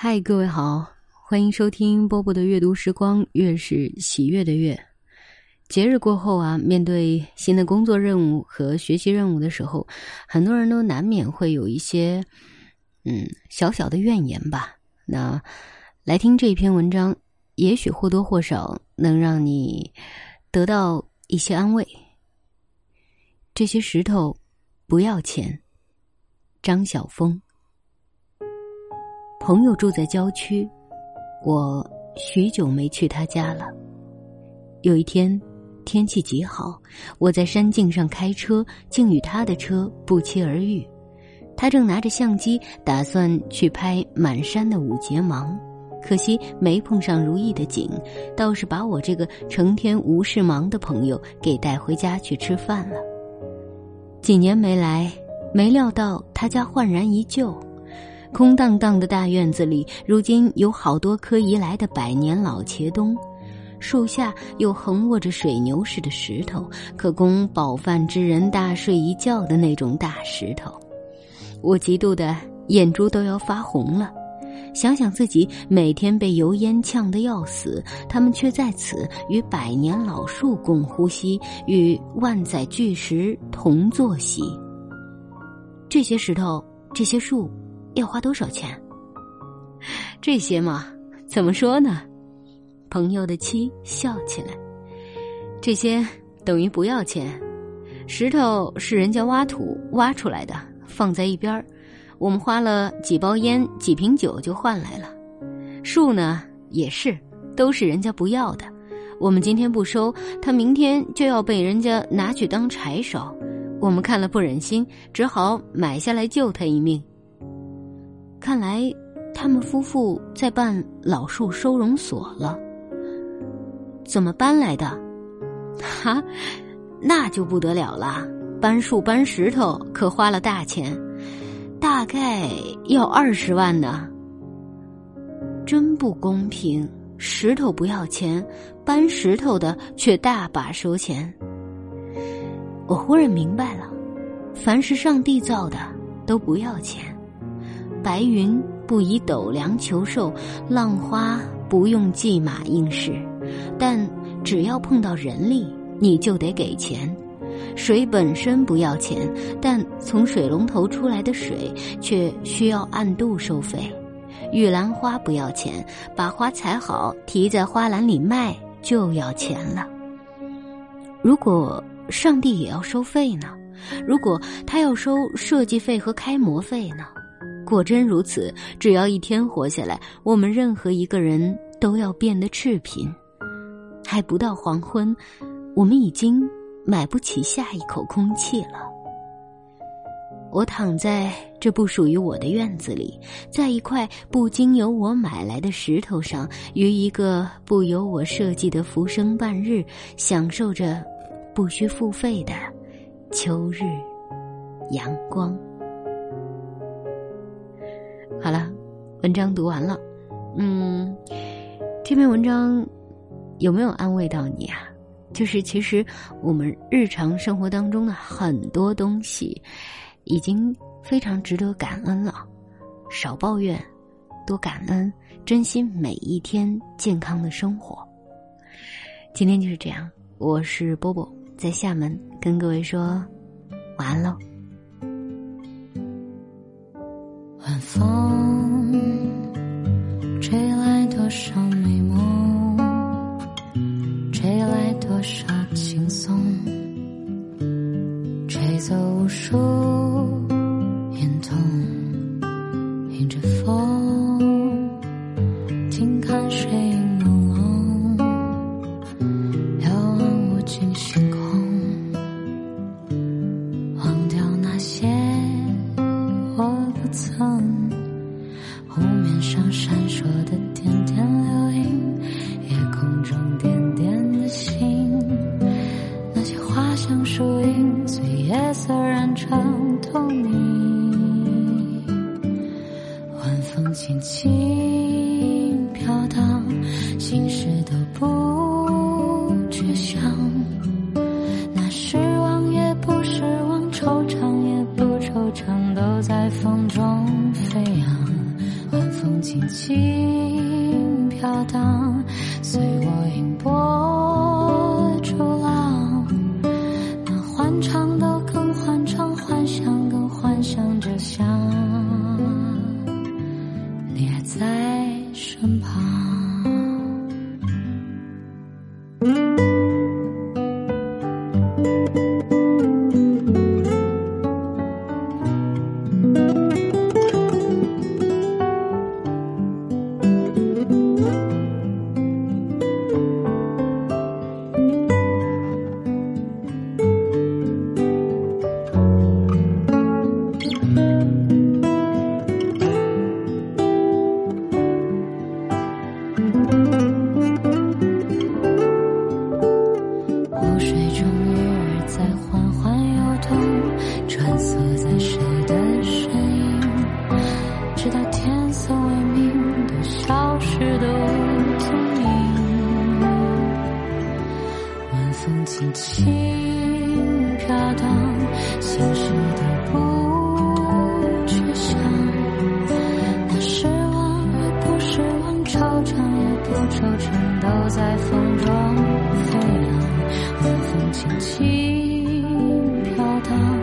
嗨，各位好，欢迎收听波波的阅读时光，月是喜悦的月。节日过后啊，面对新的工作任务和学习任务的时候，很多人都难免会有一些嗯小小的怨言吧。那来听这一篇文章，也许或多或少能让你得到一些安慰。这些石头不要钱。张晓峰。朋友住在郊区，我许久没去他家了。有一天，天气极好，我在山径上开车，竟与他的车不期而遇。他正拿着相机，打算去拍满山的五节芒，可惜没碰上如意的景，倒是把我这个成天无事忙的朋友给带回家去吃饭了。几年没来，没料到他家焕然一旧。空荡荡的大院子里，如今有好多棵移来的百年老茄冬，树下又横卧着水牛似的石头，可供饱饭之人大睡一觉的那种大石头。我嫉妒的眼珠都要发红了，想想自己每天被油烟呛得要死，他们却在此与百年老树共呼吸，与万载巨石同坐席。这些石头，这些树。要花多少钱？这些嘛，怎么说呢？朋友的妻笑起来。这些等于不要钱，石头是人家挖土挖出来的，放在一边儿，我们花了几包烟、几瓶酒就换来了。树呢，也是，都是人家不要的，我们今天不收，他明天就要被人家拿去当柴烧，我们看了不忍心，只好买下来救他一命。看来，他们夫妇在办老树收容所了。怎么搬来的？哈，那就不得了了。搬树搬石头可花了大钱，大概要二十万呢。真不公平！石头不要钱，搬石头的却大把收钱。我忽然明白了，凡是上帝造的都不要钱。白云不以斗量求寿，浪花不用骑马应试，但只要碰到人力，你就得给钱。水本身不要钱，但从水龙头出来的水却需要按度收费。玉兰花不要钱，把花采好提在花篮里卖就要钱了。如果上帝也要收费呢？如果他要收设计费和开模费呢？果真如此，只要一天活下来，我们任何一个人都要变得赤贫。还不到黄昏，我们已经买不起下一口空气了。我躺在这不属于我的院子里，在一块不经由我买来的石头上，于一个不由我设计的浮生半日，享受着不需付费的秋日阳光。好了，文章读完了。嗯，这篇文章有没有安慰到你啊？就是其实我们日常生活当中的很多东西，已经非常值得感恩了。少抱怨，多感恩，珍惜每一天健康的生活。今天就是这样，我是波波，在厦门跟各位说晚安喽。晚风多少美梦，吹来多少轻松，吹走无数眼痛。迎着风，静看水朦胧，遥望无尽星空，忘掉那些我不曾。湖面上闪烁的点点流萤，夜空中点点的星，那些花香树影随夜色染成透明。晚风轻轻飘荡，心事都。轻飘荡。